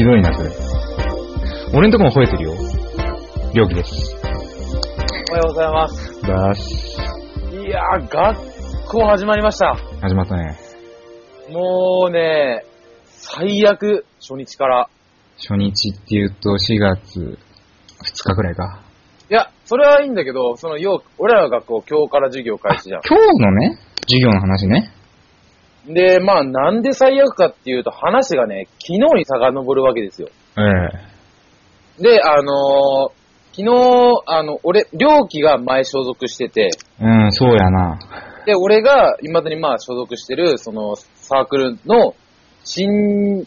ひどいな、それ。俺んとこも吠えてるよ。りょうきです。おはようございます。だーし。いやー、学校始まりました。始まったね。もうね、最悪、初日から。初日って言うと4月2日くらいか。いや、それはいいんだけど、その、よう、俺らの学校、今日から授業開始じゃん。今日のね、授業の話ね。で、まあ、なんで最悪かっていうと、話がね、昨日に遡るわけですよ。ええで、あのー昨日、あの、俺、両期が前所属してて、うん、そうやな。で、俺が、未だにまあ所属してる、その、サークルの、新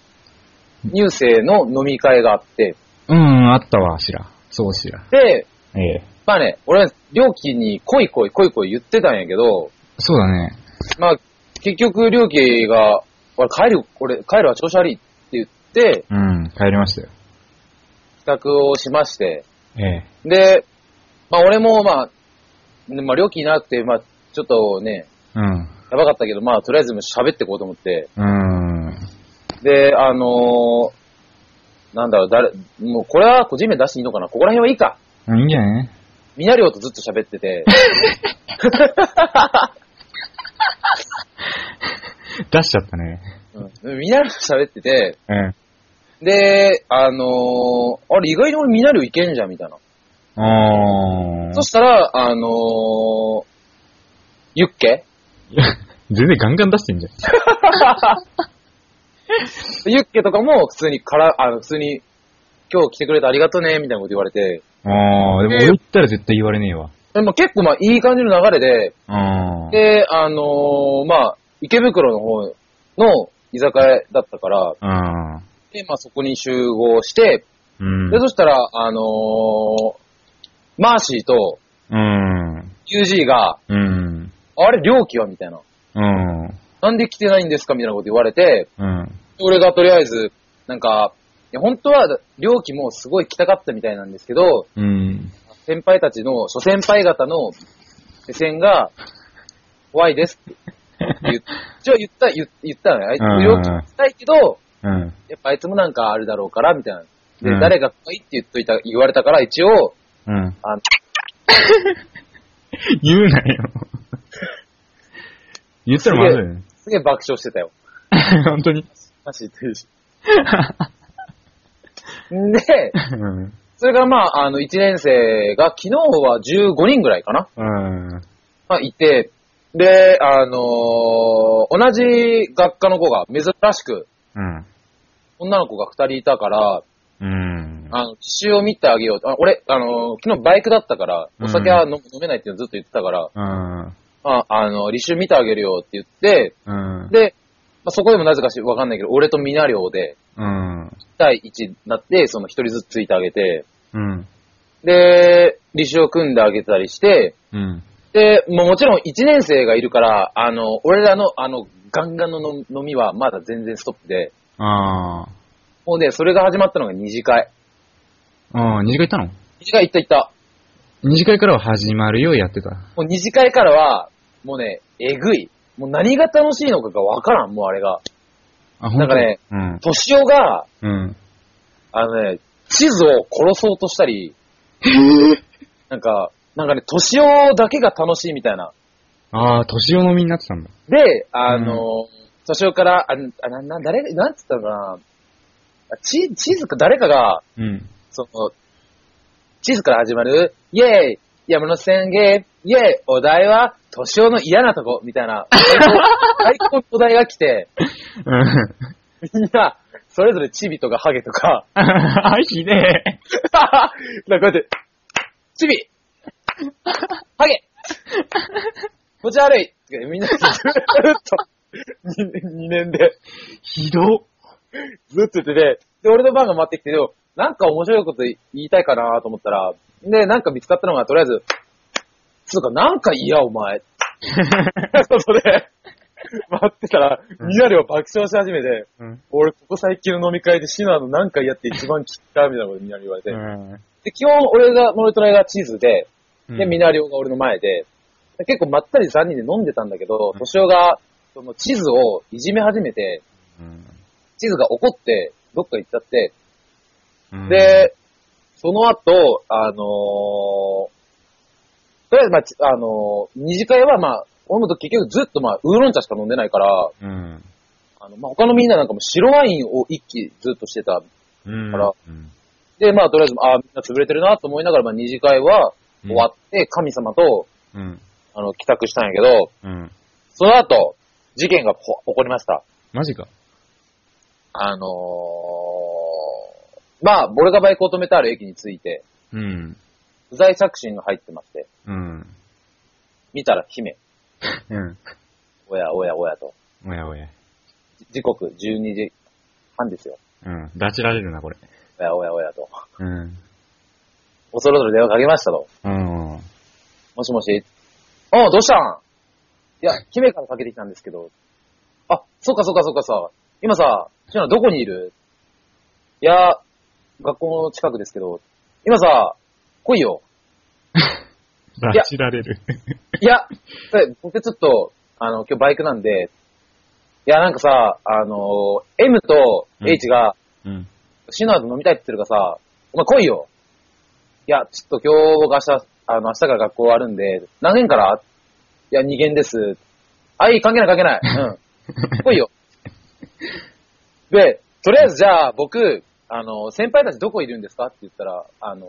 入生の飲み会があって、うん、あったわ、しら。そうしら。で、ええまあね、俺は両期に来い来い来い来い言ってたんやけど、そうだね。まあ、結局両期が、俺帰る、俺帰るわ調子悪いって言って、うん、帰りましたよ。帰宅をしまして、ええで、まあ俺もまあ、ねまあ両期いなくて、まあちょっとね、うん。やばかったけど、まあとりあえず喋ってこうと思って、うん。で、あのーなんだろう、誰、もうこれは個人名出していいのかなここら辺はいいか。いいんじゃない？みなりょうとずっと喋ってて、出しちゃったね。うん、みなりょうと喋ってて、ええで、あのーあれ意外に俺みなりょういけんじゃん、みたいな。あーそしたら、あのーユッケ？全然ガンガン出してんじゃん。ユッケとかも普通にから、あの、普通に、今日来てくれてありがとうね、みたいなこと言われて、ああ、でも俺言ったら絶対言われねえわ。でも結構まあいい感じの流れで。で、あのーまあ、池袋の方の居酒屋だったから、ああ。で、まあそこに集合して、うん。で、そしたら、あのーマーシーとうん。UG が、うん。あれ、料金はみたいな。うん。なんで来てないんですかみたいなこと言われて、うん。俺がとりあえず、なんか、いや本当は、料金もすごい来たかったみたいなんですけど、うん。先輩たちの、諸先輩方の目線が、怖いですって一応言った、言言ったのよ。あいつ、うん料金したいけど、うん。やっぱあいつもなんかあるだろうから、みたいな。で、うん誰が怖いって言っといた、言われたから、一応、うん。あの、言うなよ。言ったらまずいよね。すげえ爆笑してたよ。本当に？マジで。で、うん。それからまあ、あの、1年生が、昨日は15人ぐらいかなうん。まあ、いて、で、あのー同じ学科の子が珍しく、うん。女の子が2人いたから、うん。あの、奇襲を見てあげようと。あ俺、あのー昨日バイクだったから、お酒は飲,、飲めないってずっと言ってたから、うん。まあ、あの、履修見てあげるよって言って、うん。で、まあ、そこでもなぜかしわかんないけど、俺とみなりょうで、うん。1対1になって、その1人ずつついてあげて、うん。で、履修を組んであげたりして、うん。で、もうもちろん1年生がいるから、あの、俺らの、あの、ガンガンの飲飲みはまだ全然ストップで、あもうね、それが始まったのが二次会。あ。ああ、二次会行ったの？二次会行った行った。二次会からは始まるよ、やってた。もう二次会からは、もうね、えぐい。もう何が楽しいのかがわからん、もうあれが。あ、なんかね、うん。としおが、うん。あのね、地図を殺そうとしたり、なんか、なんかね、としおだけが楽しいみたいな。ああ、年を飲みになってたんだ。で、あの、としおから、あ、あな、な、誰、なんつったのかな。あチチーズか誰かが、うん。その、地図から始まる、イェーイ山の宣言イェーイお題は、年男の嫌なとこみたいな、最高のお題が来て、みんな、それぞれチビとかハゲとか、あ、ひでえ。なんかこうやって、チビハゲ気持ち悪いってみんなずっと、2年で、ひど。ずっと言ってて、で、俺の番が待ってきて、なんか面白いこと言いたいかなと思ったら、で、なんか見つかったのが、とりあえず、つうか、なんか嫌お前。ことで、待ってたら、みんなでは爆笑し始めて、うん。俺、ここ最近の飲み会でシナのなんか嫌って一番聞いたみたいなことみんなに言われて。うん。で、基本、俺が、俺とライがチーズで、で、うんみなりおが俺の前で、で結構まったり3人で飲んでたんだけど、としおが、その地図をいじめ始めて、うん地図が怒って、どっか行っちゃって、うん、で、その後、あのーとりあえず、まあち、あのー二次会はまあ、俺も結局ずっとまあ、ウーロン茶しか飲んでないから、うん。あの、まあ、他のみんななんかも白ワインを一気ずっとしてた。うん。からうんで、まあ、とりあえず、あーみんな潰れてるなと思いながら、まあ、二次会は終わって、神様と、うん。あの、帰宅したんやけど、うん。その後、事件がほ起こりました。マジか。あのー、まあ、俺がバイクを止めてある駅に着いて、うん。不在着信が入ってまして、うん。見たら姫、うん。おやおやおやと。おやおや。時刻12時半ですよ。うん。拉致られるな、これ。おやおやおやと。うん。恐る恐る電話かけましたと。うん。もしもし。あどうしたん？いや、姫からかけてきたんですけど。あ、そっかそっかそっかさ。今さ、シナどこにいる？いや、学校の近くですけど。今さ、来いよ。拉致られる。いや、それ僕ちょっと、あの、今日バイクなんで、いや、なんかさ、あの、M と H が、うん。シナーと飲みたいって言ってるからさ、お前来いよ。いや、ちょっと今日僕明日、あの、明日から学校あるんで、何軒から？いや、2軒です。あ、いい、関係ない関係ない。うん。来いよ。で、とりあえずじゃあ僕、あの、先輩たちどこいるんですか？って言ったら、あの、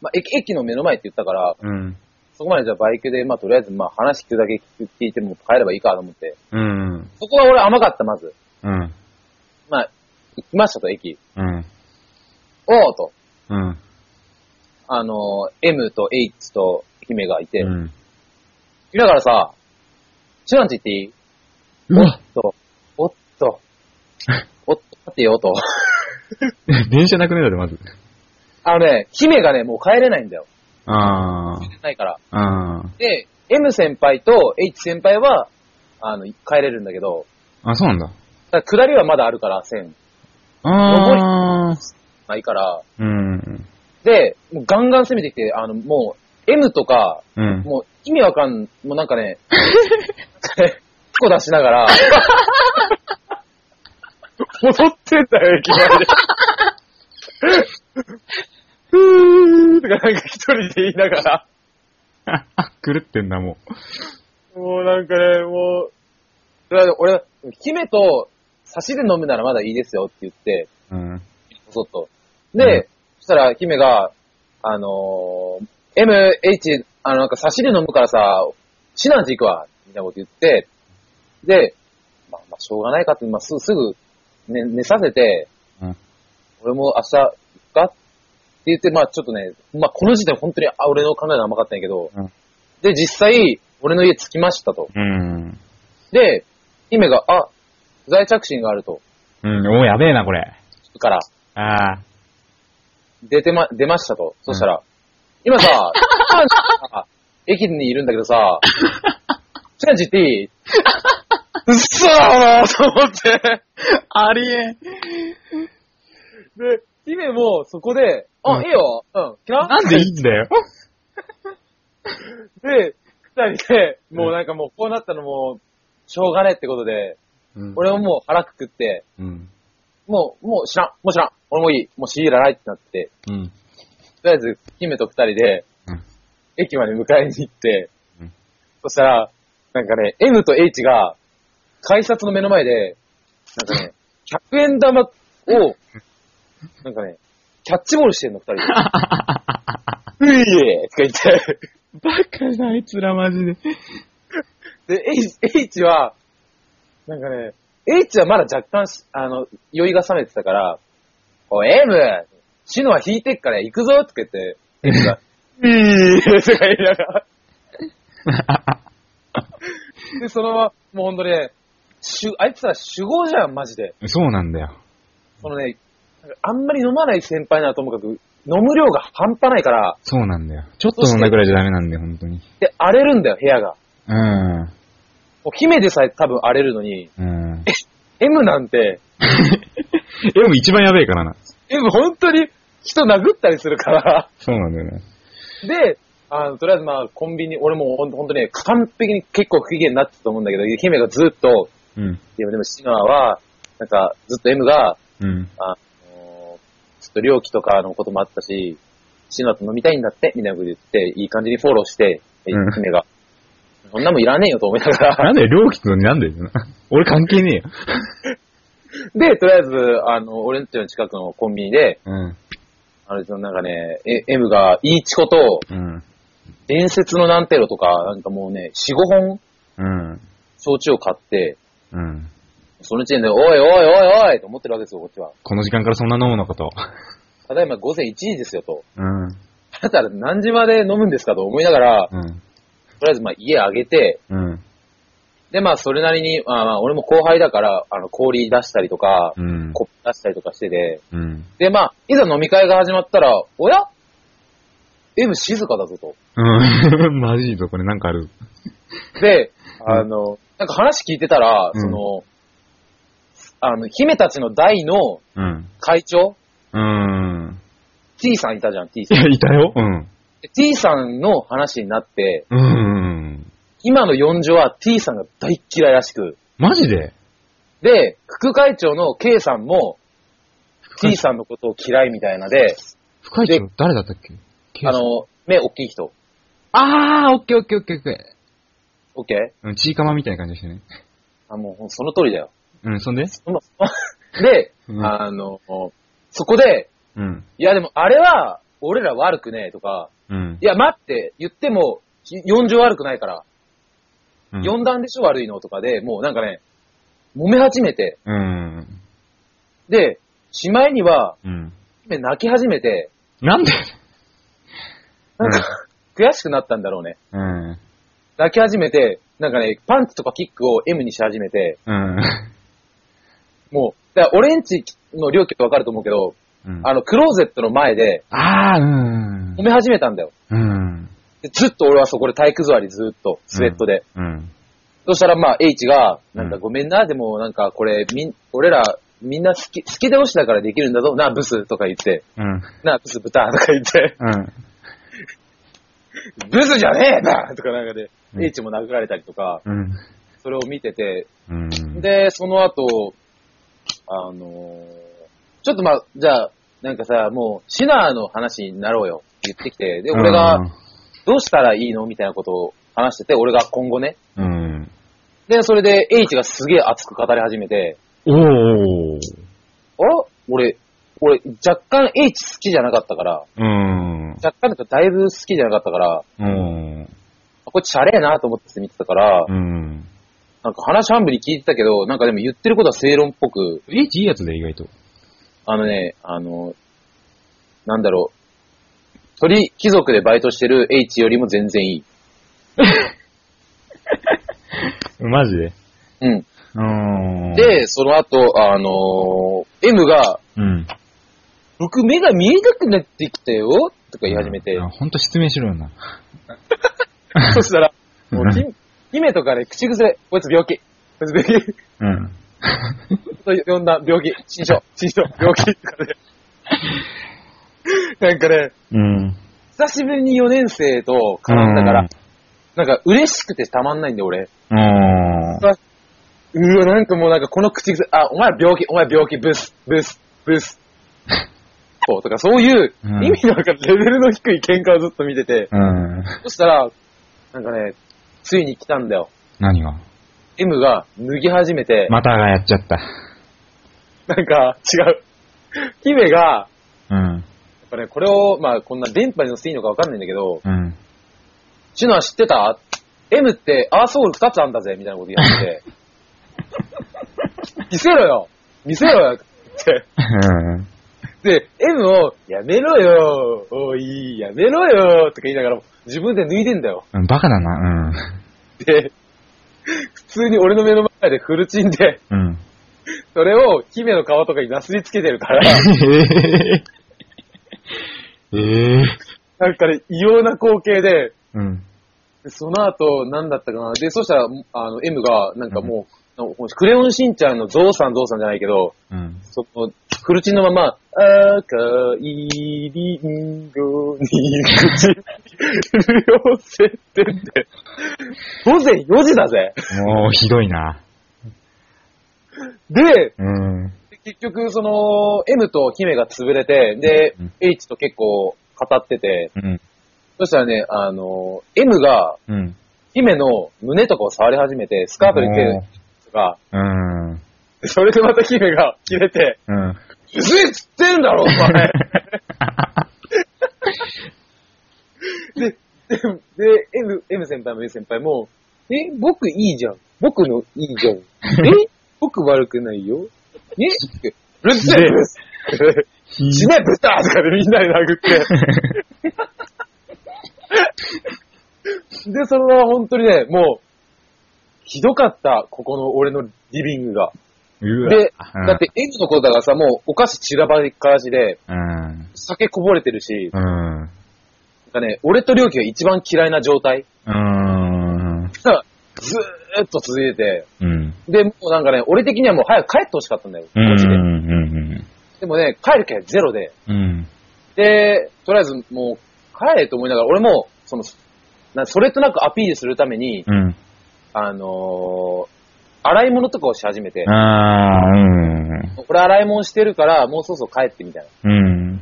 まあ、駅、駅の目の前って言ったから、うん。そこまでじゃあバイクで、まあ、とりあえず、まあ、話聞くだけ聞いても帰ればいいかと思って。うん。そこは俺甘かった、まず。うん。まあ、行きましたと、駅。うん。おーと。うん。あの、M と H と姫がいて、うん。だからさ、シュランチ行っていい？うわと、おっと、おっと、待ってよと。電車なくなるだろ、まず。あのね、姫がね、もう帰れないんだよ。あないから。あ。あで、M 先輩と H 先輩は、あの、帰れるんだけど、あ。あ、そうなんだ。だ下りはまだあるから、線。ああ。ないから。うん。で、もうガンガン攻めてきて、あの、もう、M とか、うん。もう意味わかん、もうなんかね、こ出しながら、戻ってんだよ、駅まで。ふーとかなんか一人で言いながら、狂ってんだ、ももうなんかね、もう、俺、姫と差しで飲むならまだいいですよって言って、う。うん。そっと。で、そしたら姫が、あのー M、H、あの、なんか差しで飲むからさ、シナンチ行くわ、みたいなこと言って、で、まあ、まあ、しょうがないかって、まあ、すすぐ、ね、寝させて、うん俺も明日行くか？って言って、まあちょっとね、まあこの時点本当に、あ、俺の考えが甘かったんやけど、うんで、実際、俺の家着きましたと。うん。で、姫が、あ、不在着信があると。うん。おーやべえな、これ。から、ああ。出てま、出ましたと。そしたら、今さ、あ 駅にいるんだけどさ、チャンジっていい？うっそーと思って。ありえん。で、姫もそこで、あ、うんいいよ。うん。来ななんでいいんだよ。で、二人で、もうなんかもうこうなったのもう、しょうがねえってことで、うん俺ももう腹くくって、うん。もう、もう知らん、もう知らん、俺もいい、もう強いらないってなって、うん。とりあえず、姫と二人で、うん。駅まで迎えに行って、うん。そしたら、なんかね、M と H が、改札の目の前で、なんかね、100円玉を、なんかね、キャッチボールしてんの、二人で。ういえとか言って、バカだ、あいつらマジで。で、H, H は、なんかね、H はまだ若干し、あの、酔いが冷めてたから、おい、M! シノは引いてっから行くぞって、H が、いいとか言いながら。で、そのまま、もうほんとね、しゅあいつら主語じゃん、マジで。そうなんだよ。そのね、あんまり飲まない先輩ならともかく、飲む量が半端ないから、そうなんだよ。ちょっと飲んだくらいじゃダメなんだよ、本当に。で、荒れるんだよ、部屋が。うん。もう姫でさえ多分荒れるのに、うん。M なんて、でも一番やべえからな。M 本当に人殴ったりするから。そうなんだよね。で、あの、とりあえずまあ、コンビニ、俺もほんほんとね、完璧に結構不機嫌になってたと思うんだけど、姫がずっと、うん。いやでもシノアは、なんか、ずっと M が、うん。あの、ちょっと料金とかのこともあったし、シノアと飲みたいんだって、みたいなこと言って、いい感じにフォローして、うん姫が。そんなもんいらねえよと思いながら。なんで料金のになんで 俺関係ねえよ。で、とりあえず、あの、俺んちの近くのコンビニで、うん。あれ、なんかね、え M が、イーチコと、うん。伝説のナンテロとか、なんかもうね、4、5本、うん。焼酎を買って、うん。その時点で、おいおいおいおいと思ってるわけですよ、こっちは。この時間からそんな飲むのかと。ただいま午前1時ですよと。うん。あなた何時まで飲むんですかと思いながら、うん。とりあえずまあ家上げて、うん。でまあそれなりに、まあまあ俺も後輩だから、あの氷出したりとか、うん。コップ出したりとかしてて、うん。でまあ、いざ飲み会が始まったら、おや ?M 静かだぞと。うん。マジぞ、これなんかある。で、あの、なんか話聞いてたら、うんその、あの、姫たちの代のうん。会長、うん。T さんいたじゃん、T さん。いや、いたよ。うん。で T さんの話になって、うん。今の四女は T さんが大っ嫌いらしく、マジで？で、副会長の K さんも T さんのことを嫌いみたいなで、副会長誰だったっけ？あ、の、目大きい人。あー、オッケーオッケーオッケーオッケ OK? ー。うん、チーカマみたいな感じでしたね。あ、もうその通りだよ。うん、そんで？その で、うんあの、そこで、うん。いやでもあれは俺ら悪くねえとか、うんい。や待って言っても四女悪くないから、うん四段でしょ悪いのとかで、もうなんかね、揉め始めて、うん。で、しまいには、うん。姫泣き始めて、なんで？なんか、悔しくなったんだろうね。うん。泣き始めて、なんかね、パンチとかキックを M にし始めて、うん。もう、だから俺んちの料金わかると思うけど、うんあの、クローゼットの前であー、うん揉。め始めたんだよ。うん。でずっと俺はそこで体育座りずっと、スウェットで。うん。そしたらまあ H が、なんかうんごめんな、でもなんかこれ、みん、俺ら、みんな好き、好きで押しだからできるんだぞ、な、ブスとか言って、うん。な、ブス豚とか言って、うん。ブスじゃねえなとかなんかで、うん H も殴られたりとか、うん。それを見てて、うん。で、その後、あのーちょっとまあ、じゃあ、なんかさ、もう、シナーの話になろうよ言ってきて、で、俺が、どうしたらいいのみたいなことを話してて、俺が今後ね。うん。で、それで H がすげえ熱く語り始めて、おー。あら？俺、俺、若干 H 好きじゃなかったから、うん。若干だとだいぶ好きじゃなかったから、うん。あこれチャレーなと思って見てたから、うん。なんか話半分に聞いてたけど、なんかでも言ってることは正論っぽく、H いいやつで意外と。あのね、あの、なんだろう、鳥貴族でバイトしてる H よりも全然いい。マジで？うん。うん。、で、その後、あのー M が、うん。僕目が見えなくなってきたよとか言い始めて、あほんと失明しろよな。そしたら、もう姫とかね、口癖、こいつ病気。こいつ病気。うん。と呼んだ病気、新症、新症、病気とかね。なんかね、うん。久しぶりに4年生と絡んだから、なんか嬉しくてたまんないんで俺。うん。うわ、なんかもうなんかこの口癖、あ、お前病気、お前病気、ブス、ブス、ブス。そう、とかそういううん意味のわかるレベルの低い喧嘩をずっと見てて、うん。そしたら、なんかね、ついに来たんだよ。何が？M が脱ぎ始めて、またがやっちゃった。なんか違う。姫が、やうん。っぱね、これを、まあこんな電波に乗せていいのかわかんないんだけど、うん。シュナ知ってた ?M ってアーソウル2つあんだぜ、みたいなこと言って て。見せろよ見せろよって。うん。で、M を、やめろよおい、やめろよとか言いながら、自分で脱いでんだよ。うん。バカだな。で、普通に俺の目の前でフルチンで、うん。うん。それを姫の皮とかになすりつけてるから、ええええなんかね、異様な光景で、うん。でその後、なんだったかな。で、そしたら、あの、M が、なんかもう、クレヨンしんちゃんのゾウさんゾウさんじゃないけど、うん。その、フルチンのまま、赤いリンゴに口両設定って、午前4時だぜ。もう、ひどいな。で、うん。結局、その、M と姫が潰れて、でうん、H と結構語ってて、うん。そしたらね、あの、M がうん。姫の胸とかを触り始めて、スカートに手とか、うん。それでまた姫が切れて、うん。うぜえっつってんだろ、お前 で、で、で、M、M 先輩も A 先輩も、え、僕いいじゃん。僕のいいじゃん。え？僕悪くないよ。え？うるせえうるせえ死ね、豚とかでみんなで殴って。で、そのまま本当にね、もう、ひどかった、ここの俺のリビングが。で、うんだって M の子だからさ、もうお菓子散らばりっからしで、うん。酒こぼれてるし、うん。なんかね、俺と良樹が一番嫌いな状態うん。がずーっと続いてて、うん。で、もうなんかね、俺的にはもう早く帰ってほしかったんだよ、うん。マジで。うん。でもね、帰る気はゼロで、うん。で、とりあえずもう帰れと思いながら、俺も、その、なそれとなくアピールするために、うん。あのー洗い物とかをし始めて、あー、うん。俺洗い物してるから、もうそろそろ帰ってみたいな。うん。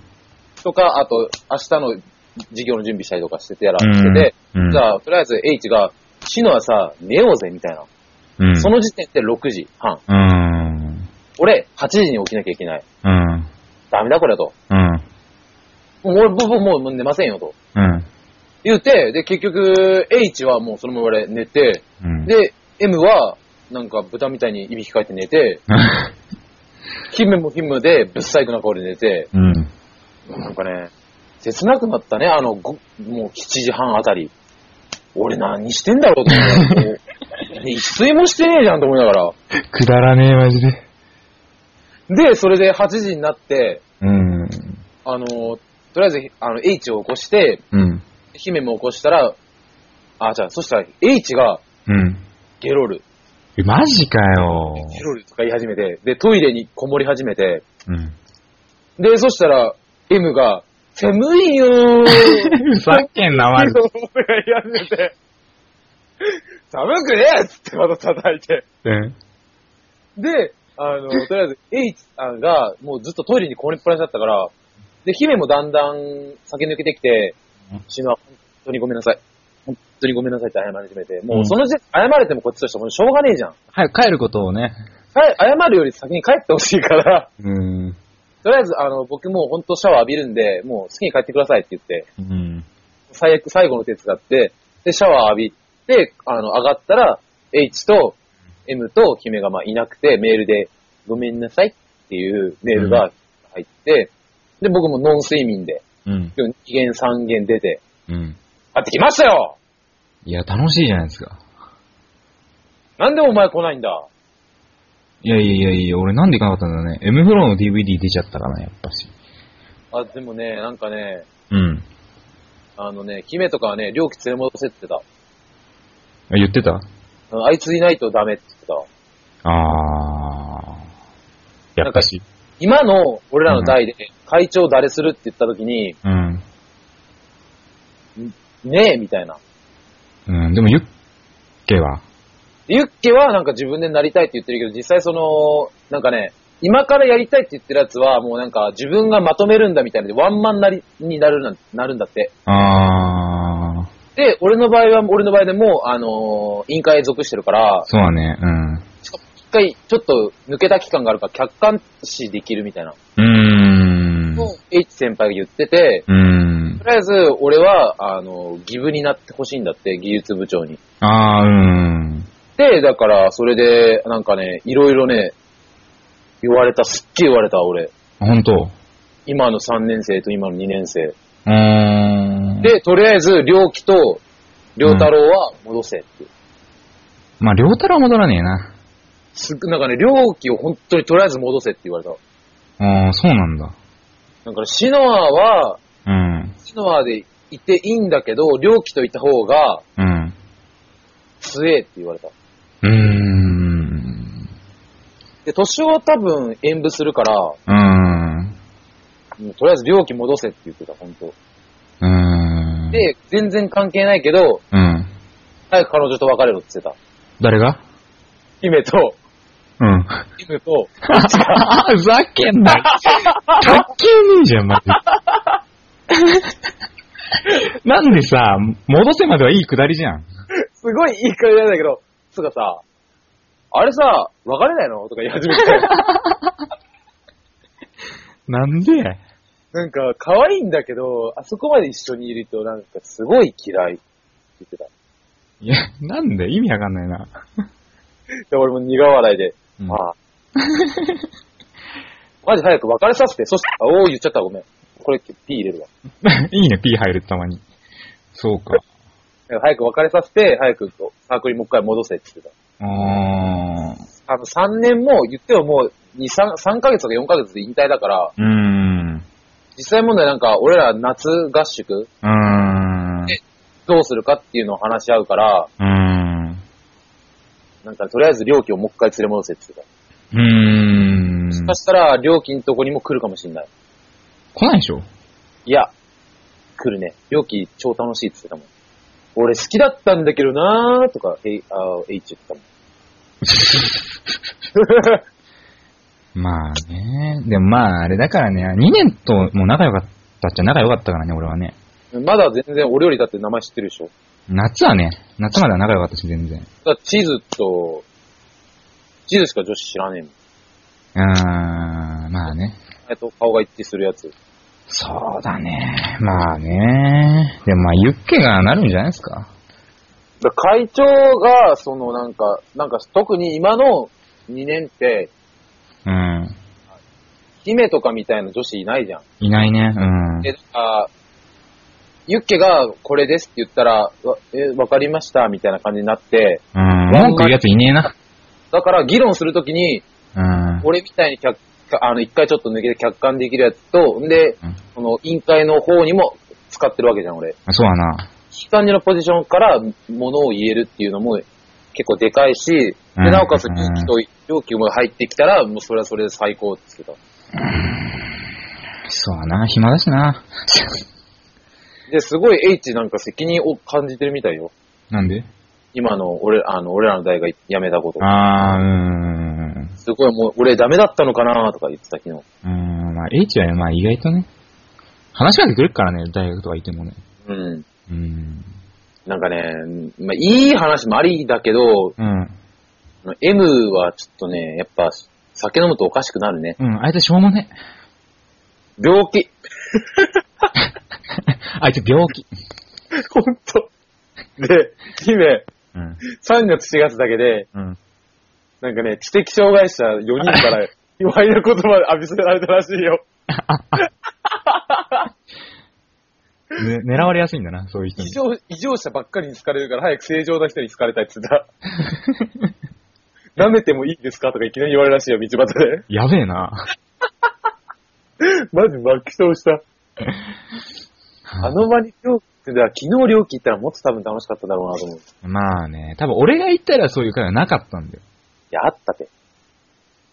とか、あと、明日の授業の準備したりとかしててやらしてて、うんじゃあ、とりあえず H が、シノはさ、寝ようぜ、みたいな。うん。その時点で6時半。うん。俺、8時に起きなきゃいけない。うん。ダメだこれと。うん。もう俺、僕もう寝ませんよと。うん。言って、で、結局、H はもうそのまま俺寝て、うん。で、M は、なんか豚みたいにいびきかいて寝て、ヒムもヒムでぶっ細工な顔で寝て、うん。なんかね、切なくなったね、あの、ごもう7時半あたり。俺何してんだろうと思って、一睡もしてねえじゃんと思いながら。くだらねえ、マジで。で、それで8時になって、うん。あの、とりあえず、あの、H を起こして、うん。姫も起こしたら、あ、じゃあ、そしたら H がうん。ゲロる。え、マジかよ。ゲロるとか言い始めて、で、トイレにこもり始めて、うん。で、そしたら、M が、寒いよーふざけんな、マジと言い始めて、寒くねえっつってまた叩いて。うん。で、あの、とりあえず、H さんが、もうずっとトイレにこもりっぱなしだったから、で、姫もだんだん酒抜けてきてうん、死ぬわ、本当にごめんなさい。本当にごめんなさいって謝り始めて、もううんその時点、謝れてもこっちとしてもしょうがねえじゃん。早く帰ることをね。か謝るより先に帰ってほしいから、うん。とりあえず、あの、僕もう本当シャワー浴びるんで、もう好きに帰ってくださいって言って、うん。最悪、最後の手伝って、で、シャワー浴びて、あの、上がったら、H と M と姫がまあいなくて、メールで、ごめんなさいっていうメールが入って、で、僕もノン睡眠で、うん。2限3限出て、うん。帰ってきましたよいや、楽しいじゃないですか。なんでお前来ないんだ？いやいやいやいや、俺なんで行かなかったんだね。M フローの DVD 出ちゃったからね、やっぱし。あ、でもね、なんかね、うん。あのね、姫とかはね、猟奇連れ戻せって言ってあ言ってた？た。あいついないとダメって言ってたわ。あー。やっぱし。今の俺らの代で会長誰するって言った時に、うん。ねえみたいな。うん、でもユッケは？ユッケはなんか自分でなりたいって言ってるけど、実際その、なんかね、今からやりたいって言ってるやつは、もうなんか自分がまとめるんだみたいなで、ワンマンなり、になるな、なるんだって。あー。で、俺の場合は、俺の場合でも、あのー委員会属してるから、そうだね、うん。しかも一回ちょっと抜けた期間があるから客観視できるみたいな。うーん。と H 先輩が言ってて、うーんと。りあえず俺は、あの、ギブになってほしいんだって、技術部長に。あー、うん。で、だから、それで、なんかね、いろいろね、言われた、すっげえ言われた、俺。ほんと。今の3年生と今の2年生。うーん。、で、とりあえず、良樹と、良太郎は戻せって。まあ、両太郎は戻らねえな。すっなんかね、良樹を本当にとりあえず戻せって言われた。あー、そうなんだ。なんか、シノアは、うん。シノアでいていいんだけど、良樹といた方がうん。強えって言われた。うーん。で、年を多分演舞するから、うーん。もうとりあえず良樹戻せって言ってた、本当。で、全然関係ないけど、うん。早く彼女と別れろって言ってた。誰が？姫と、うん。姫と、ふざけんな。卓球ねえじゃん、マジで。なんでさ、戻せまではいいくだりじゃん。すごいいい感じなんだけど、つうかさ、あれさ、別れないの？とか言い始めて。なんで？なんか、可愛いんだけど、あそこまで一緒にいると、なんか、すごい嫌いって言ってた。いや、なんで？意味わかんないな。で、俺も苦笑いで、うんああ。マジ早く別れさせて、そして、あ、おー言っちゃった、ごめん。これ、P 入れるわ。いいね、P 入るたまに。そうか。早く別れさせて、早くサークルにもう一回戻せって言ってた。あー。あの、3年も、言ってももう、2、3、3ヶ月とか4ヶ月で引退だから、うーん。実際問題なんか、俺ら夏合宿、うーん。えどうするかっていうのを話し合うから、うーん。なんか、とりあえず料金をもう一回連れ戻せって言ってた。うーん。そしたら、料金のとこにも来るかもしんない。来ないでしょ？いや、来るね。料金超楽しいって言ってたもん。俺好きだったんだけどなーとか、えい、あー、H 言ってたもん。まあね。でもまあ、あれだからね、2年ともう仲良かったっちゃ仲良かったからね、俺はね。まだ全然俺よりだって名前知ってるでしょ？夏はね、夏までは仲良かったし、全然。だから地図と、地図しか女子知らねえもん。うーん、まあね。えっと、顔が一致するやつ。そうだね。まあね。でもまあ、ユッケがなるんじゃないですか？だ会長が、そのなんか、なんか特に今の2年って、うん。姫とかみたいな女子いないじゃん。いないね。うん。で、あユッケがこれですって言ったら、わえ、わかりましたみたいな感じになって、うん。文句言うやついねえな。だから議論するときに、うん。俺みたいに客、あの、一回ちょっと抜けて客観できるやつと、んでうん、その委員会の方にも使ってるわけじゃん、俺。そうだな。いい感じのポジションから物を言えるっていうのも結構でかいし、うんで、なおかつ料金と、料金も入ってきたら、もうそれはそれで最高って言ってそうだな。暇だしな。た。で、すごい H なんか責任を感じてるみたいよ。なんで？今の俺、あの、俺らの代が辞めたこと。あー、うーん。すごいもう、俺ダメだったのかなとか言ってた昨日。うーん、まあ、H はね、まあ意外とね、話しかけてくれるからね、大学とかいてもね。うん。うん。なんかね、まあ、いい話もありだけど、うん。M はちょっとね、やっぱ、酒飲むとおかしくなるね。うん、あいつしょうもね。病気。あいつ病気。ほんと。で、姫、うん。3月4月だけで、うん。なんかね、知的障害者4人から、卑猥な言葉で浴びせられたらしいよ。ね、狙われやすいんだな、そういう人に。異常、異常者ばっかりに好かれるから、早く正常な人に好かれたいって言ってた。舐めてもいいですか？とかいきなり言われるらしいよ、道端で。やべえな。マジ爆笑した。あの場に今日、昨日料金行ったらもっと多分楽しかっただろうなと思う。まあね、多分俺が言ったらそういう会はなかったんだよ。いや、あったて。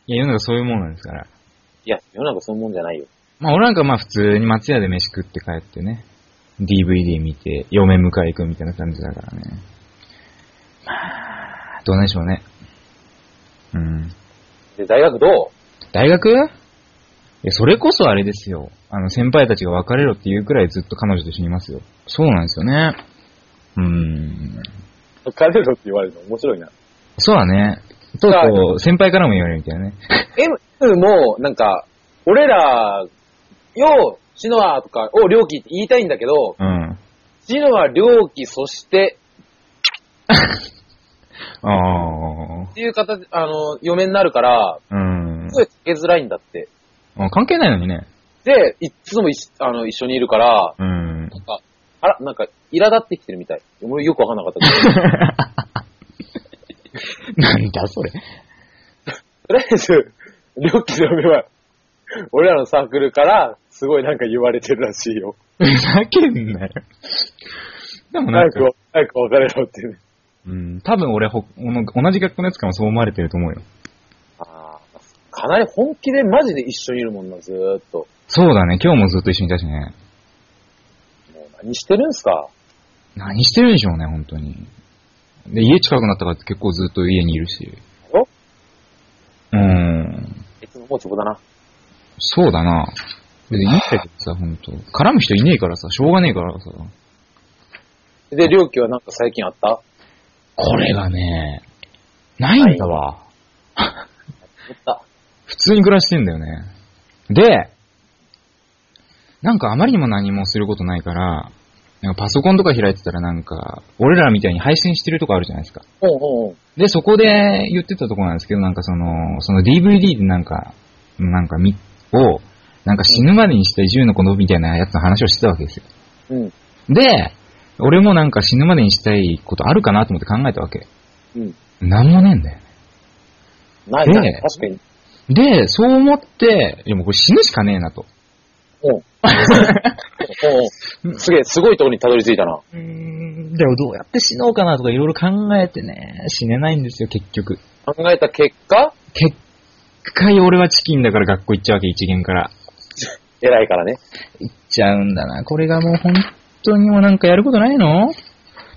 いや、世の中そういうもんなんですから。いや、世の中そんなもんじゃないよ。まあ俺なんかまあ普通に松屋で飯食って帰ってね、DVD 見て、嫁迎え行くみたいな感じだからね。まあ、どうなんでしょうね。うん。で、大学どう？大学？いや、それこそあれですよ。あの、先輩たちが別れろって言うくらいずっと彼女と一緒にいますよ。そうなんですよね。うーん。別れろって言われるの面白いな。そうだね。とうとう、先輩からも言われるみたいなね。M も、なんか、俺ら、よ、シノアとか、を良気って言いたいんだけど、うん。シノア良気、そして、ああ。っていう形、あの、嫁になるから、うんす。ごいつけづらいんだって。あ関係ないのにね。で、いっつも一あの一緒にいるから、うん。なんか、あら、なんか、苛立ってきてるみたい。俺よくわかんなかったけど。なんだそれ。とりあえず、良気の嫁は、俺らのサークルから、すごいなんか言われてるらしいよ。ふざけんなよ。でもなんか、早く、早く別れろってね。うん、多分俺ほ、同じ学校のやつからもそう思われてると思うよ。あーかなり本気でマジで一緒にいるもんな、ずーっと。そうだね、今日もずっと一緒にいたしね。もう何してるんすか？何してるんでしょうね、本当に。で、家近くなったから結構ずっと家にいるし。おうーん。いつももうそこだな。そうだな。別にいいんだけどさ、ほんと。絡む人いねえからさ、しょうがねえからさ。で、料金はなんか最近あった？これがね、ないんだわ。普通に暮らしてんだよね。で、なんかあまりにも何もすることないから、なんかパソコンとか開いてたらなんか、俺らみたいに配信してるとこあるじゃないですか。おうおうで、そこで言ってたとこなんですけど、なんかその、その DVD でなんか、なんかみ、を、なんか死ぬまでにしたい10の子のみたいなやつの話をしてたわけですよ。うん。で、俺もなんか死ぬまでにしたいことあるかなと思って考えたわけ。うん。なんもねえんだよ。ないでない。確かに。で、そう思って、いやもうこれ死ぬしかねえなと。おうおうすげえ、すごいところにたどり着いたな。うーん、でもどうやって死のうかなとかいろいろ考えてね、死ねないんですよ、結局。考えた結果、結果、俺はチキンだから学校行っちゃうわけ、一元から。偉いからね。行っちゃうんだな。これがもう本当にもうなんかやることないの？い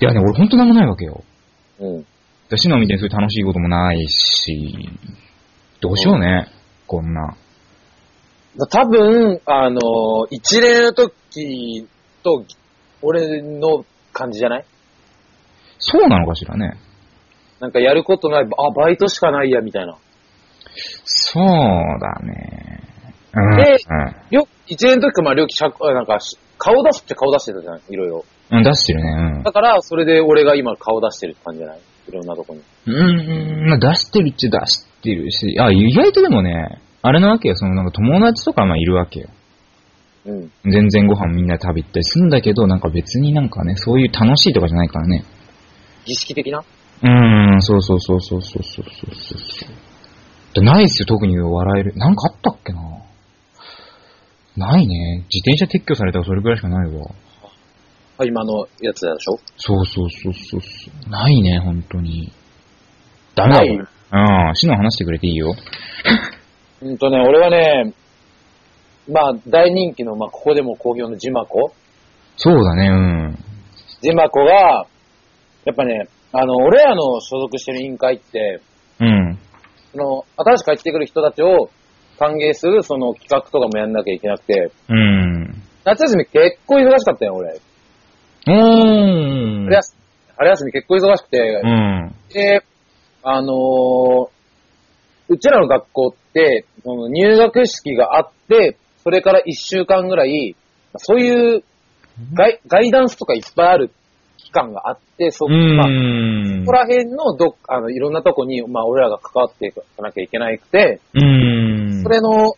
やね、俺本当なんもないわけよ。うん。私のみたいにそういう楽しいこともないし、どうしようね、こんな。多分、あのー、一連の時と、俺の感じじゃない？そうなのかしらね。なんかやることない、あ、バイトしかないや、みたいな。そうだね。うん。でりょ一連の時か、まあ、りょうき、なんかし、顔出すって顔出してたじゃん、いろいろ。うん、出してるね、だから、それで俺が今顔出してるって感じじゃない？いろんなとこに。うん。うん、まあ出してるっちゃ出してるし、あ、意外とでもね、あれなわけよ、そのなんか友達とかまあいるわけよ。うん。全然ご飯みんなで食べ行ったりするんだけど、なんか別になんかね、そういう楽しいとかじゃないからね。儀式的な？うーん、そうそうそうそうそうそうそうそう。でないっすよ、特に笑える。なんかあったっけな？ないね。自転車撤去されたらそれぐらいしかないわ。あ今のやつでしょ？そうそうそうそうそう。ないね、本当に。ダメだよ。うん、死の話してくれていいよ。うんとね、俺はね、まあ、大人気の、まあ、ここでも好評のジマコ？そうだね、うん。ジマコが、やっぱね、あの、俺らの所属してる委員会って、うん。その、新しく入ってくる人たちを歓迎する、その企画とかもやんなきゃいけなくて、うん。夏休み結構忙しかったよ、俺。おー。春休み春休み結構忙しくて、うん。で、あのーうちらの学校って、その入学式があって、それから一週間ぐらい、そういうガイガイダンスとかいっぱいある期間があって、そ,、うまあ、ん。そこら辺のどっあのいろんなとこに、まあ、俺らが関わっていかなきゃいけなくて、うん。それの、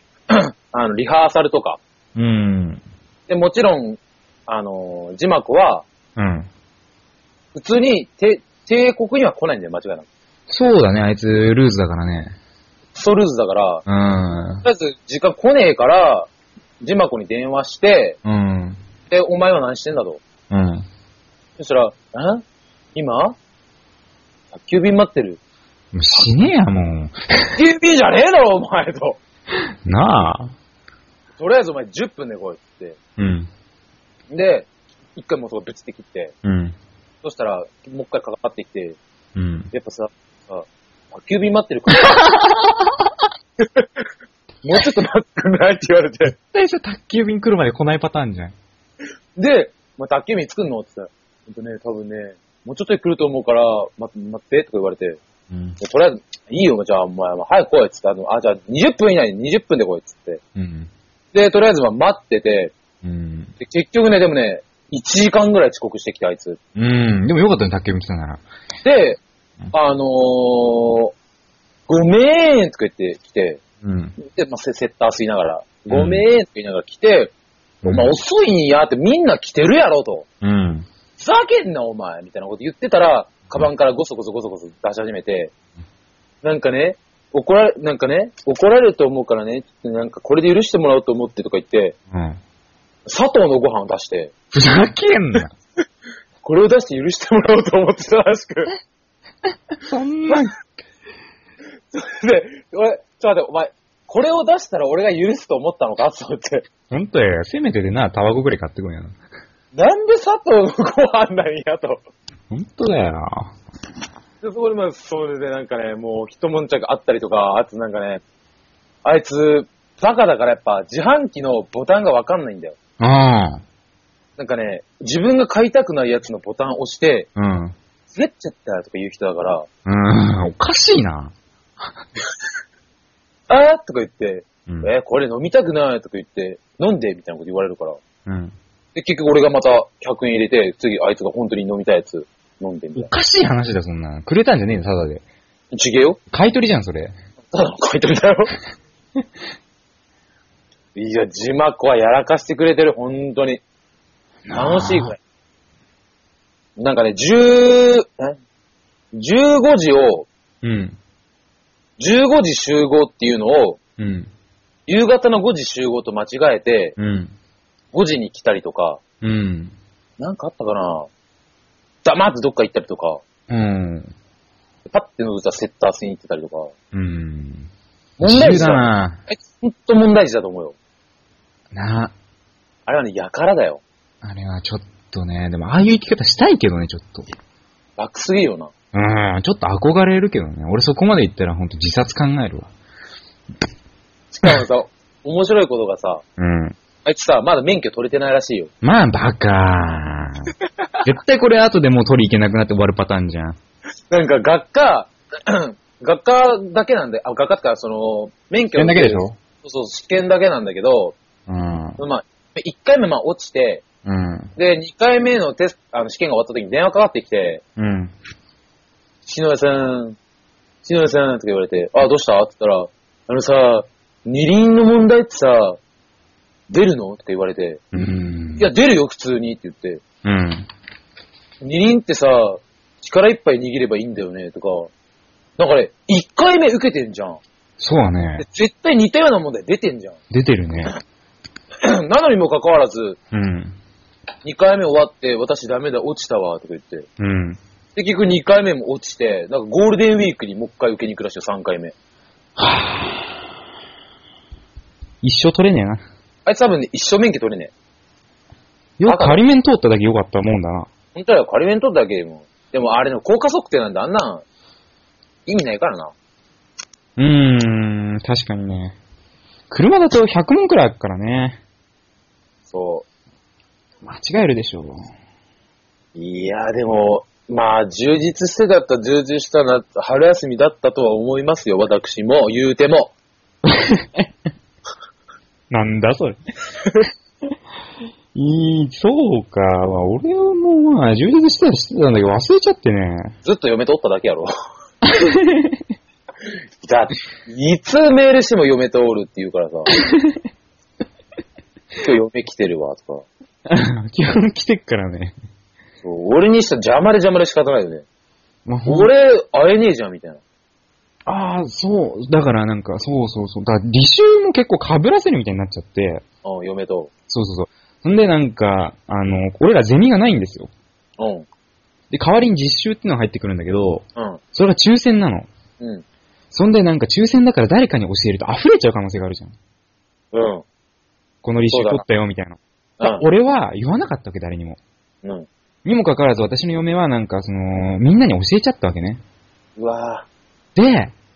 あの、リハーサルとか、うん。で、もちろん、あの、字幕は、うん。普通に、て、帝国には来ないんだよ、間違いなく。そうだね、あいつルーズだからね。クソルーズだから、うん。とりあえず時間来ねえから、ジマコに電話して、うん。で、お前は何してんだと。うん。そしたら、ん今？宅急便待ってる。もう死ねえや、も宅急便じゃねえだろ、お前と。う。なあ。とりあえずお前10分で来いってうん。言って。で、一回もうそこ別で切って、うん。そしたら、もう一回かかってきて、うん。やっぱさ、さ、宅急便待ってるから。もうちょっと待ってくんないって言われて。最初宅急便来るまで来ないパターンじゃん。で、まあ、宅急便作んのって言ったら、ほんとね、多分ね、もうちょっとで来ると思うから、待って、待って、とか言われて、うん。でとりあえず、いいよ、じゃあ、お前、早く来いっつって、あの、あ、じゃあ、20分以内に20分で来いっつって。うん。で、とりあえず、まあ、待ってて、うん。で結局ね、でもね、1時間ぐらい遅刻してきて、あいつ。うん。でもよかったね、宅急便来たなら。で、あのー、ごめーんとか言って来て、うん。で、まあ、セセッター吸いながら、ごめーんとか言いながら来て、お前遅いんやってみんな来てるやろと。うん。ふざけんなお前みたいなこと言ってたら、カバンからゴソゴソゴソゴソ出し始めて、なんかね、怒られ、なんかね、怒られると思うからね、なんかこれで許してもらおうと思ってとか言って、うん。砂糖のご飯を出して、ふざけんな。これを出して許してもらおうと思ってたらしく。そんな。で、俺、ちょっと待って、お前、これを出したら俺が許すと思ったのかと思って。ほんとや、せめてでな、タバコぐらい買ってこいやな。なんで佐藤のご飯なんやと。ほんとだよ。で、そこでまあ、それでなんかね、もう一悶着あったりとか、あとなんかね、あいつ、バカだからやっぱ自販機のボタンがわかんないんだよ。あなんかね、自分が買いたくないやつのボタンを押して、あ。うん。滑っちゃったとか言う人だから、うん、おかしいな。あーとか言って、うん。えーこれ飲みたくないとか言って、飲んでみたいなこと言われるから。うん。で、結局俺がまた100円入れて、次あいつが本当に飲みたいやつ飲んでみおかしい話だ、そんな。くれたんじゃねえの、ただで。な。ちげえよ。買い取りじゃん、それ。ただの買い取りだよ。いや、自マ子はやらかしてくれてる、本当に。楽しいくらい。なんかね、10、え ?15 時を、うん。15時集合っていうのを、うん。夕方の5時集合と間違えて、うん。5時に来たりとか、うん。なんかあったかな？黙ってどっか行ったりとか、うん。パッて覗いたらセッター戦行ってたりとか、うん。問題児だ。なあいつほんと問題児だと思うよ。なあれはね、やからだよ。あれはちょっとね、でもああいう生き方したいけどね、ちょっと。楽すぎるよな。うん、ちょっと憧れるけどね。俺そこまで行ったらほんと自殺考えるわ。しかもさ、面白いことがさ、うん。あいつさ、まだ免許取れてないらしいよ。まあ、バカー。絶対これ後でもう取り行けなくなって終わるパターンじゃん。なんか学科、学科だけなんで、あ、学科ってか、その、免許それだけでしょ？そうそう、試験だけなんだけど、うん。まあ、1回目まあ落ちて、うん。で、2回目のテスト、あの試験が終わった時に電話かかってきて、うん。篠谷さん、篠谷さんって言われて、あ、どうした？って言ったら、あのさ、二輪の問題ってさ、出るの？って言われて、うん。いや、出るよ、普通にって言って、うん。二輪ってさ、力いっぱい握ればいいんだよね、とか、なんかね、1回目受けてんじゃん。そうだねで。絶対似たような問題出てんじゃん。出てるね。なのにもかかわらず、うん。2回目終わって、私ダメだ、落ちたわ、とか言って。うん。で、結局2回目も落ちて、なんかゴールデンウィークにもう一回受けに行くらしいよ、3回目。一生取れねえな。あいつ多分ね、一生免許取れねえ。よく仮面通っただけよかったもんだな。本当だよ、仮免取っただけでも。でもあれの効果測定なんであんなん、意味ないからな。うーん、確かにね。車だと100問くらいあるからね。そ間違えるでしょう。う。いや、でも、まあ、充実してだった、充実したな、春休みだったとは思いますよ、私も、言うても。なんだそれ。いい、そうか。まあ、俺はもう、まあ、充実したりしてたんだけど、忘れちゃってね。ずっと嫁とおっただけやろ。だって、いつメールしても嫁とおるって言うからさ。今日嫁来てるわ、とか。基本来てっからね。そう俺にしたら邪魔で邪魔で仕方ないよね。まあ、俺、会えねえじゃん、みたいな。ああ、そう。だからなんか、そうそうそう。だから履修も結構被らせるみたいになっちゃって。うん、嫁と。そうそうそう。そんでなんか、あの、俺らゼミがないんですよ。うん。で、代わりに実習っていうのが入ってくるんだけど、うん。それが抽選なの。うん。そんでなんか抽選だから誰かに教えると溢れちゃう可能性があるじゃん。うん。この履修取ったよ、みたいな。うん。俺は言わなかったわけ、誰にも。うん。にもかかわらず私の嫁はなんかその、みんなに教えちゃったわけね。うわで、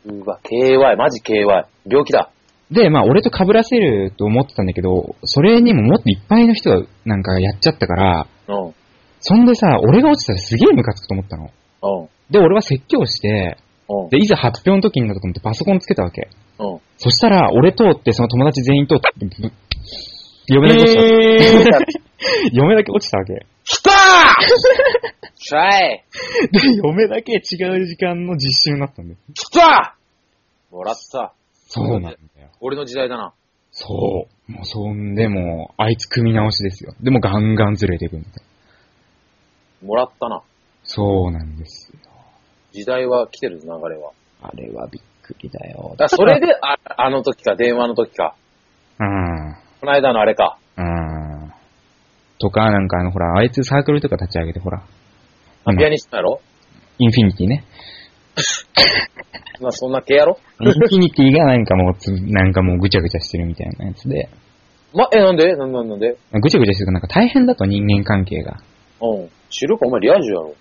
ぁ。うわ、KY、マジ KY。病気だ。で、まあ俺と被らせると思ってたんだけど、それにももっといっぱいの人がなんかやっちゃったから、うん。そんでさ、俺が落ちたらすげえムカつくと思ったの。うん。で、俺は説教して、うん。で、いざ発表の時になったと思ってパソコンつけたわけ。うん。そしたら、俺通ってその友達全員通って、ぶ嫁だけ落ちた。えー、嫁だけ落ちたわけ。来たーしゃいで、嫁だけ違う時間の実習になったんだよ。来たもらった。そうなんだよ。俺の時代だな。そう。もうそんでもう、あいつ組み直しですよ。でもガンガンずれていくみたいな。もらったな。そうなんですよ。時代は来てる流れは。あれはびっくりだよ。だそれで、あ、あの時か、電話の時か。うん。この間のあれか。うん。とか、なんかあの、ほら、あいつサークルとか立ち上げて、ほら。あピアニストやろ？インフィニティね。まあそんな系やろ？インフィニティがなんかもうつ、なんかもうぐちゃぐちゃしてるみたいなやつで。ま、え、なんで？なんなんなんで？ぐちゃぐちゃしてるとなんか大変だと人間関係が。うん。知るか、お前リア充やろ？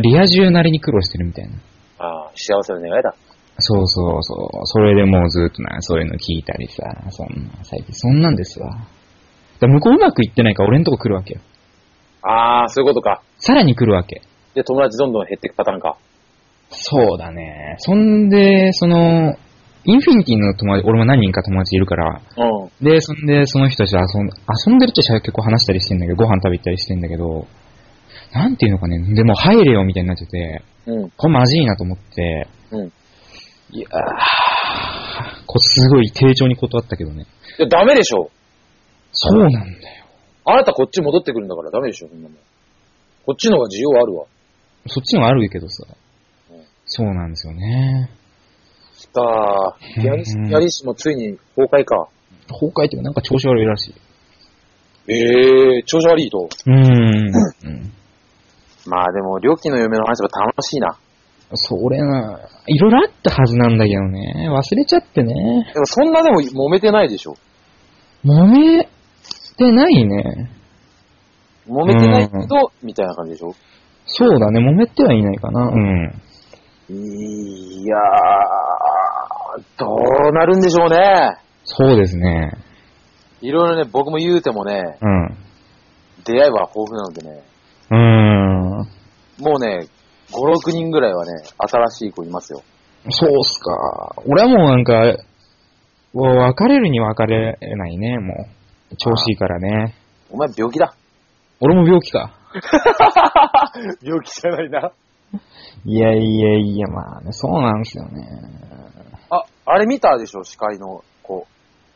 リア充なりに苦労してるみたいな。ああ、幸せの願いだ。そうそうそう。それでもうずっとな、そういうの聞いたりさ、そんな、最近そんなんですわ。だ向こううまくいってないから俺んとこ来るわけよ。ああ、そういうことか。さらに来るわけ。で、友達どんどん減っていくパターンか。そうだね。そんで、その、インフィニティの友達、俺も何人か友達いるから、うん。で、そんで、その人たちと遊ん遊んでるっちゃ結構話したりしてんだけど、ご飯食べ行ったりしてんだけど、なんていうのかね、でも入れよみたいになってて、うん。これまずいなと思って、うん。いやー、こすごい丁重に断ったけどね。いや、ダメでしょ。そうなんだよ。あなたこっち戻ってくるんだからダメでしょ、そんなもん。こっちの方が需要あるわ。そっちのがあるけどさうん。そうなんですよね。来たー。ピアニスうんピアニスもついに崩壊か。崩壊っていうかなんか調子悪いらしい。ええー、調子悪いと。うーん。うんまあでも、料金の嫁の話が楽しいな。それな、いろいろあったはずなんだけどね。忘れちゃってね。でもそんなでも揉めてないでしょ。揉めてないね。揉めてないけど、みたいな感じでしょ。そうだね、揉めてはいないかな。うん。いやー、どうなるんでしょうね。そうですね。いろいろね、僕も言うてもね、うん。出会いは豊富なのでね、うーん。もうね、5、6人ぐらいはね、新しい子いますよ。そうっすか。俺はもうなんか、別れるに別れないね、もう。調子いいからね。お前病気だ。俺も病気か。病気じゃないな。いやいやいや、まあね、そうなんですよね。あ、あれ見たでしょ、司会の子。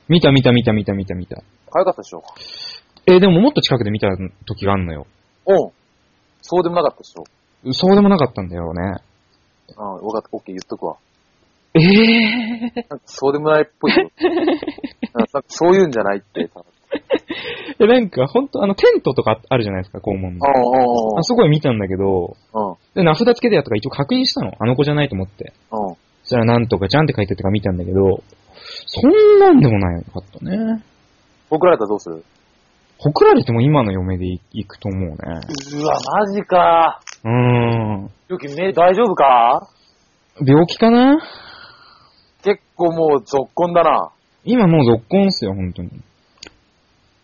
見た見た見た見た見た見た。可愛かったでしょ？えーでももっと近くで見た時があんのよ。うん。そうでもなかったでしょ？そうでもなかったんだよね。うん、わかった、オッケー言っとくわ。ええなんかそうでもないっぽいよ。なんかそういうんじゃないって。多分ー。なんか、ほんと、あの、テントとかあるじゃないですか、肛門の。うんあそこへ見たんだけど、うんで、名札つけてやったから一応確認したの。あの子じゃないと思って。うん。うん。そしたらなんとかちゃんって書いてあったから見たんだけど、そんなんでもないかったね。僕らだったらどうする？ほくられても今の嫁で行くと思うね。うわ、マジか。うーん。よき、目大丈夫か？病気かな？結構もう続婚だな。今もう続婚っすよ、本当に。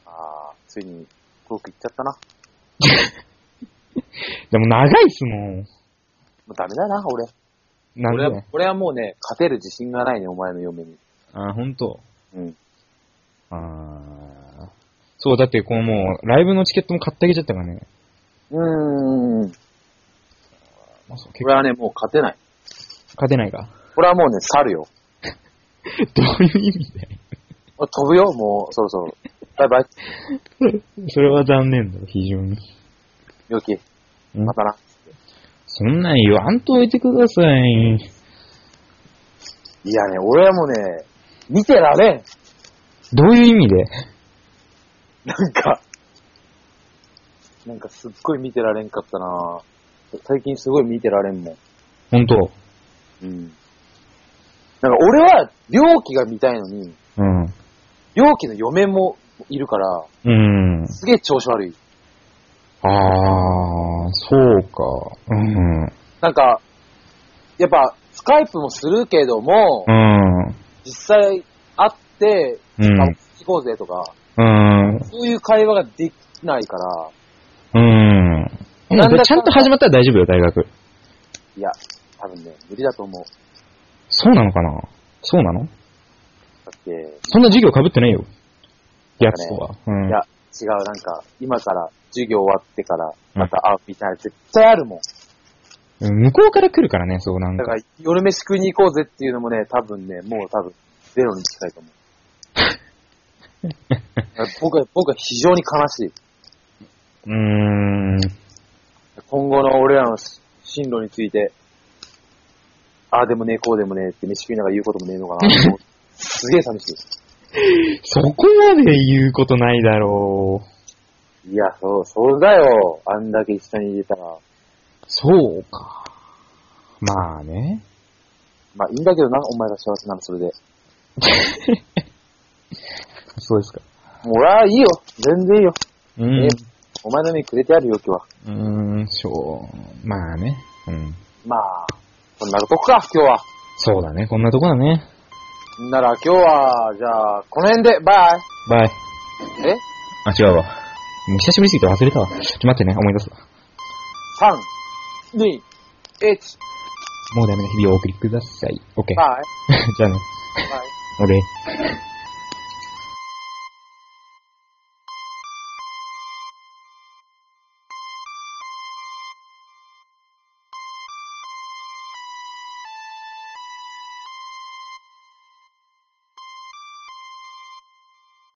あー、ついに、遠く行っちゃったな。でも長いっすもん。もうダメだな、俺。なん俺はで、俺はもうね、勝てる自信がないね、お前の嫁に。あ、ほんと。うん。あーそう、だってこうもう、ライブのチケットも買ってあげちゃったからね。うーん。まあそう結構俺はね、もう勝てない。勝てないか。これはもうね、去るよ。どういう意味で飛ぶよ、もう、そろそろ。バイバイ。それは残念だ、非常に。よき、うんまたな。そんなん言わんといてください。いやね、俺はもうね、見てられん。どういう意味で？なんか、なんかすっごい見てられんかったな最近すごい見てられんもん。ほんと。うん。なんか俺は、良気が見たいのに、うん。良気の嫁もいるから、うん。すげえ調子悪い。あー、そうか。うん。なんか、やっぱ、スカイプもするけども、うん。実際会って、うんあ行こうぜとか、うん。そういう会話ができないから、うん。なんちゃんと始まったら大丈夫よ、大学。いや、多分ね、無理だと思う。そうなのかな？そうなの？だって、そんな授業被ってないよ。やつとは。うん。いや、違う、なんか、今から授業終わってから、また会うみたいな、絶対あるもん。うん向こうから来るからね、そうなんか。だから、夜飯食いに行こうぜっていうのもね、多分ね、もう多分、ゼロに近いと思う。僕は、僕は非常に悲しい。うーん。今後の俺らの進路について、ああでもね、こうでもねって飯食いながら言うこともねえのかな。すげえ寂しそこまで言うことないだろう。い。いや、そう、そうだよ。あんだけ一緒にいたら。そうか。まあね。まあ、いいんだけどな、お前が幸せならそれで。そうですか。もういいよ。全然いいよ。うんえ。お前の目くれてやるよ、今日は。うーん、そう。まあね。うん。まあ、そんなとこか、今日は。そうだね。こんなとこだね。なら今日は、じゃあ、この辺で、ババイ。イ。え？あ、違うわ。もう久しぶりすぎて忘れたわ。ちょっと待ってね、思い出すわ。?3、2、1、もうダメな日々をお送りください。オッケー。バイ。じゃあね。バイ。俺。